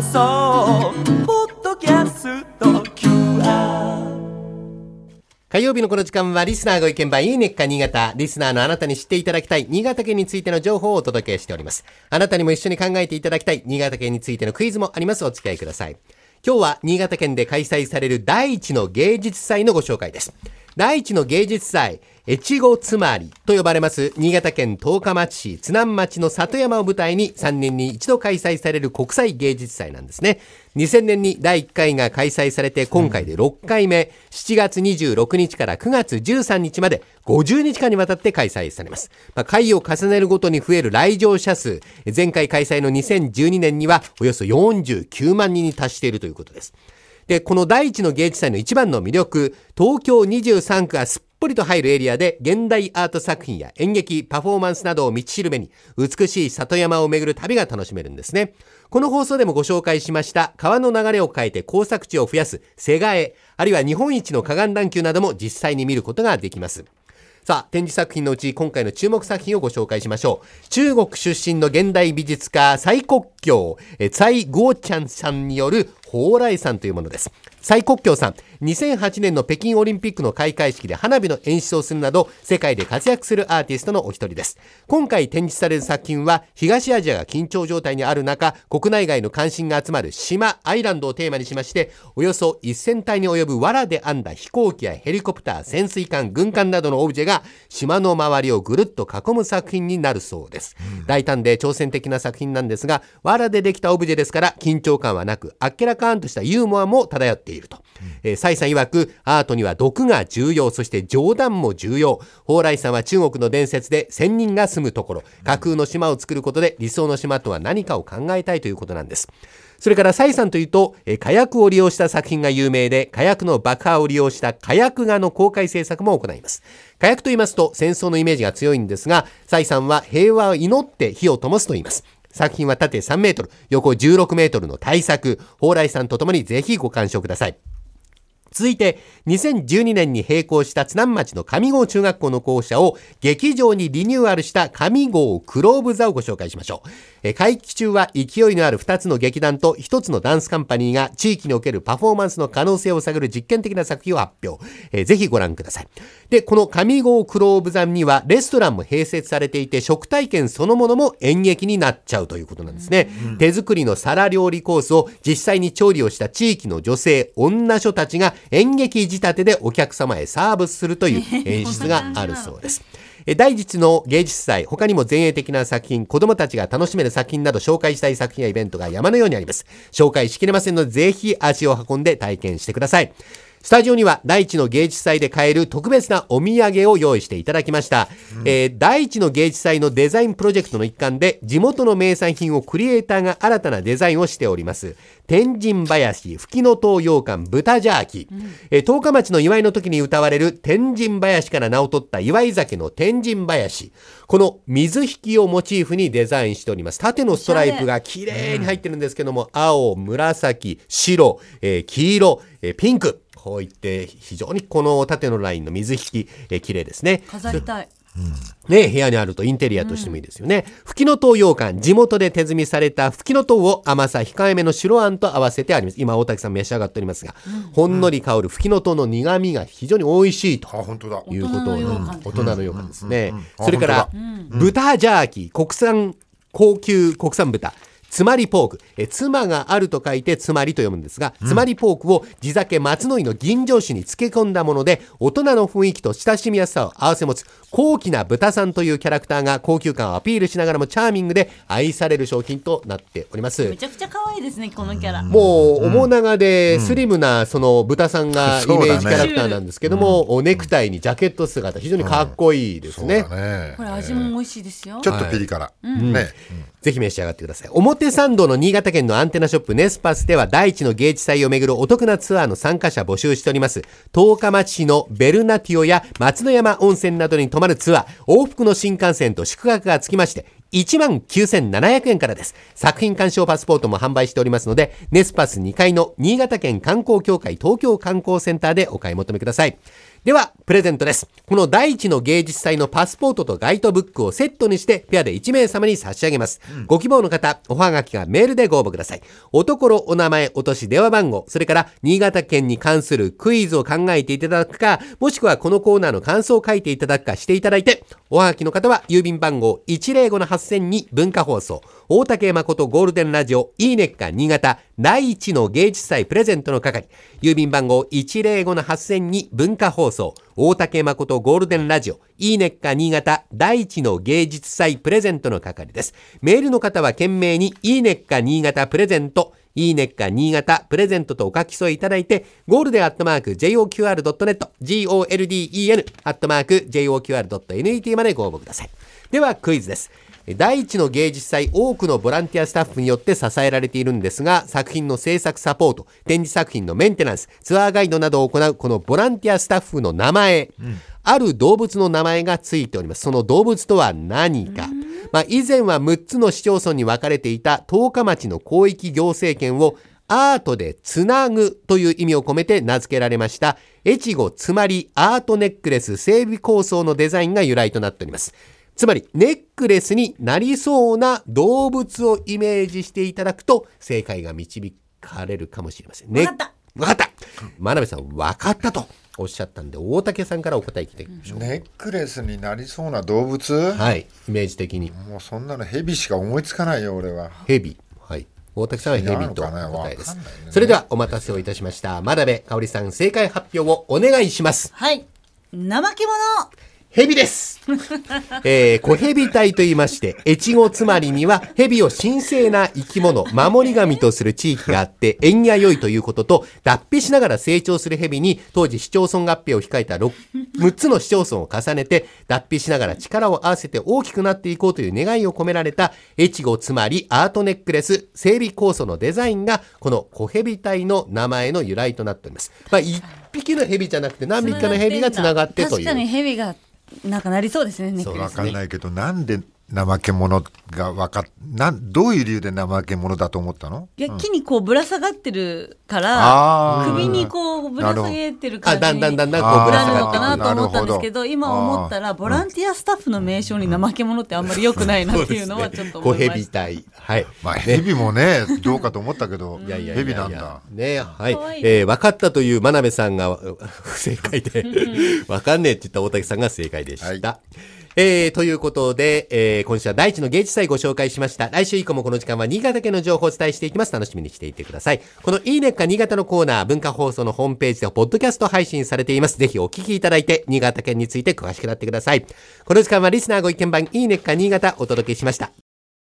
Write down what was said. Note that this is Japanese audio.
放送ポッドキャスト QR 火曜日のこの時間はリスナーご意見番いいねっか新潟。リスナーのあなたに知っていただきたい新潟県についての情報をお届けしております。あなたにも一緒に考えていただきたい新潟県についてのクイズもあります。お付き合いください。今日は新潟県で開催される第一の芸術祭のご紹介です。第一の芸術祭、越後つまりと呼ばれます新潟県十日町市津南町の里山を舞台に3年に一度開催される国際芸術祭なんですね。2000年に第1回が開催されて今回で6回目、7月26日から9月13日まで50日間にわたって開催されます。まあ、回を重ねるごとに増える来場者数、前回開催の2012年にはおよそ49万人に達しているということです。で、この第一の芸術祭の一番の魅力、東京23区がすっぽりと入るエリアで現代アート作品や演劇、パフォーマンスなどを道しるべに美しい里山を巡る旅が楽しめるんですね。この放送でもご紹介しました川の流れを変えて工作地を増やす瀬替え、あるいは日本一の河岸段丘なども実際に見ることができます。さあ、展示作品のうち今回の注目作品をご紹介しましょう。中国出身の現代美術家、蔡国強、蔡ゴーチャンさんによる蓬莱さんというものです。蔡国強さん、2008年の北京オリンピックの開会式で花火の演出をするなど、世界で活躍するアーティストのお一人です。今回展示される作品は、東アジアが緊張状態にある中、国内外の関心が集まる島、アイランドをテーマにしまして、およそ1000体に及ぶ藁で編んだ飛行機やヘリコプター、潜水艦、軍艦などのオブジェが、島の周りをぐるっと囲む作品になるそうです。うん、大胆で挑戦的な作品なんですが、藁でできたオブジェですから、緊張感はなく、あっけらかんとしたユーモアも漂っていると。えー、蔡さん曰く、アートには毒が重要、そして冗談も重要。蓬莱さんは中国の伝説で仙人が住むところ、架空の島を作ることで理想の島とは何かを考えたいということなんです。それから蔡さんというと、え火薬を利用した作品が有名で、火薬の爆破を利用した火薬画の公開制作も行います。火薬と言いますと戦争のイメージが強いんですが、蔡さんは平和を祈って火を灯すと言います。作品は縦3メートル、横16メートルの大作、蓬莱さんとともにぜひご鑑賞ください。続いて、2012年に閉校した津南町の上郷中学校の校舎を劇場にリニューアルした上郷クローブ座をご紹介しましょう。え会期中は勢いのある2つの劇団と1つのダンスカンパニーが地域におけるパフォーマンスの可能性を探る実験的な作品を発表。えぜひご覧ください。で、この上郷クローブ座にはレストランも併設されていて食体験そのものも演劇になっちゃうということなんですね。うん、手作りの皿料理コースを実際に調理をした地域の女性、女書たちが演劇仕立てでお客様へサービスするという 演出があるそうです。第一の芸術祭、他にも前衛的な作品、子供たちが楽しめる作品など紹介したい作品やイベントが山のようにあります。紹介しきれませんので、ぜひ足を運んで体験してください。スタジオには第一の芸術祭で買える特別なお土産を用意していただきました。うん、えー、第一の芸術祭のデザインプロジェクトの一環で地元の名産品をクリエイターが新たなデザインをしております。天神林、吹きの塔羊羹、豚ジャーキー。うん、えー、十日町の祝いの時に歌われる天神林から名を取った祝い酒の天神林。この水引きをモチーフにデザインしております。縦のストライプが綺麗に入ってるんですけども、青、紫、白、えー、黄色、えー、ピンク。こういって非常にこの縦のラインの水引き、え綺麗ですね。飾りたい。ね、部屋にあるとインテリアとしてもいいですよね。うん、吹きの塔羊羹、地元で手摘みされた吹きの塔を甘さ控えめの白あんと合わせてあります。今、大滝さん召し上がっておりますが、うん、ほんのり香る吹きの塔の苦味が非常に美味しいということを、大人の羊羹。ですね。それから、豚ジャーキー、国産、高級国産豚。つまりポーク、え妻があると書いてつまりと読むんですが、つまりポークを地酒松の井の吟醸酒に漬け込んだもので、大人の雰囲気と親しみやすさを合わせ持つ、高貴な豚さんというキャラクターが高級感をアピールしながらもチャーミングで愛される商品となっております。めちゃくちゃ可愛いですね、このキャラ。もう、面長でスリムな、その豚さんがイメージキャラクターなんですけども、ね、ネクタイにジャケット姿、非常にかっこいいですね。ねこれ味も美味しいですよ。ちょっとピリ辛。ね。ぜひ召し上がってください。表参道の新潟県のアンテナショップネスパスでは第一の芸術祭をめぐるお得なツアーの参加者募集しております。十日町市のベルナティオや松の山温泉などに泊まるツアー、往復の新幹線と宿泊がつきまして、1万9700円からです。作品鑑賞パスポートも販売しておりますので、ネスパス2階の新潟県観光協会東京観光センターでお買い求めください。では、プレゼントです。この第一の芸術祭のパスポートとガイドブックをセットにして、ペアで1名様に差し上げます。ご希望の方、おはがきがメールでご応募ください。おところ、お名前、お年、電話番号、それから、新潟県に関するクイズを考えていただくか、もしくはこのコーナーの感想を書いていただくかしていただいて、おはがきの方は、郵便番号105-8000に文化放送、大竹誠ゴールデンラジオ、いいねっか新潟、第一の芸術祭プレゼントの係、郵便番号105-8000に文化放送、大竹誠ゴールデンラジオ、いいねっか新潟、第一の芸術祭プレゼントの係です。メールの方は懸命に、いいねっか新潟プレゼント、いいねっか新潟プレゼントとお書き添えいただいて、ゴールデンアットマーク JOQR.net、GOLDEN アットマーク JOQR.net までご応募ください。ではクイズです。第一の芸術祭多くのボランティアスタッフによって支えられているんですが作品の制作サポート展示作品のメンテナンスツアーガイドなどを行うこのボランティアスタッフの名前、ある動物の名前がついております。その動物とは何か、まあ、以前は6つの市町村に分かれていた十日町の広域行政権をアートでつなぐという意味を込めて名付けられました越後つまりアートネックレス整備構想のデザインが由来となっておりますつまりネックレスになりそうな動物をイメージしていただくと正解が導かれるかもしれませんね。わかったわかった真鍋さん分かったとおっしゃったんで大竹さんからお答え聞いてみましょう。ネックレスになりそうな動物、はい、イメージ的に。もうそんなのヘビしか思いつかないよ俺はヘビ。はい。大竹さんはヘビと答えですね。それではお待たせをいたしました。真鍋かおりさん正解発表をお願いします。はい。怠け者ヘビです。えー、小ヘビ隊と言いまして、越後つまりには、ヘビを神聖な生き物、守り神とする地域があって、縁が良いということと、脱皮しながら成長するヘビに、当時市町村合併を控えた 6, 6つの市町村を重ねて、脱皮しながら力を合わせて大きくなっていこうという願いを込められた、越後つまりアートネックレス整備構想のデザインが、この小ヘビ隊の名前の由来となっております。まあ、一匹のヘビじゃなくて、何匹かのヘビがつながってという。確かにヘビがなんかなりそうですねネックレわスかんないけどなんで怠け者がわかっなんどういう理由で怠け者だと思ったの？いや木にこうぶら下がってるから首にこうぶら下げてる感じあだんだんだんだんこうぶらるのかなと思ったんですけど今思ったらボランティアスタッフの名称に怠け者ってあんまり良くないなっていうのはちょっと思いました。ビ隊。はい。まあヘビもねどうかと思ったけど いやいやいやいや。ヘビなんだ。ねはい。い。えー、分かったという真鍋さんが 正解で、分かんねえって言った大竹さんが正解でした。はえー、ということで、えー、今週は第一の芸術祭ご紹介しました。来週以降もこの時間は新潟県の情報をお伝えしていきます。楽しみにしていてください。このいいねっか新潟のコーナー、文化放送のホームページでポッドキャスト配信されています。ぜひお聞きいただいて、新潟県について詳しくなってください。この時間はリスナーご意見番いいねっか新潟お届けしました。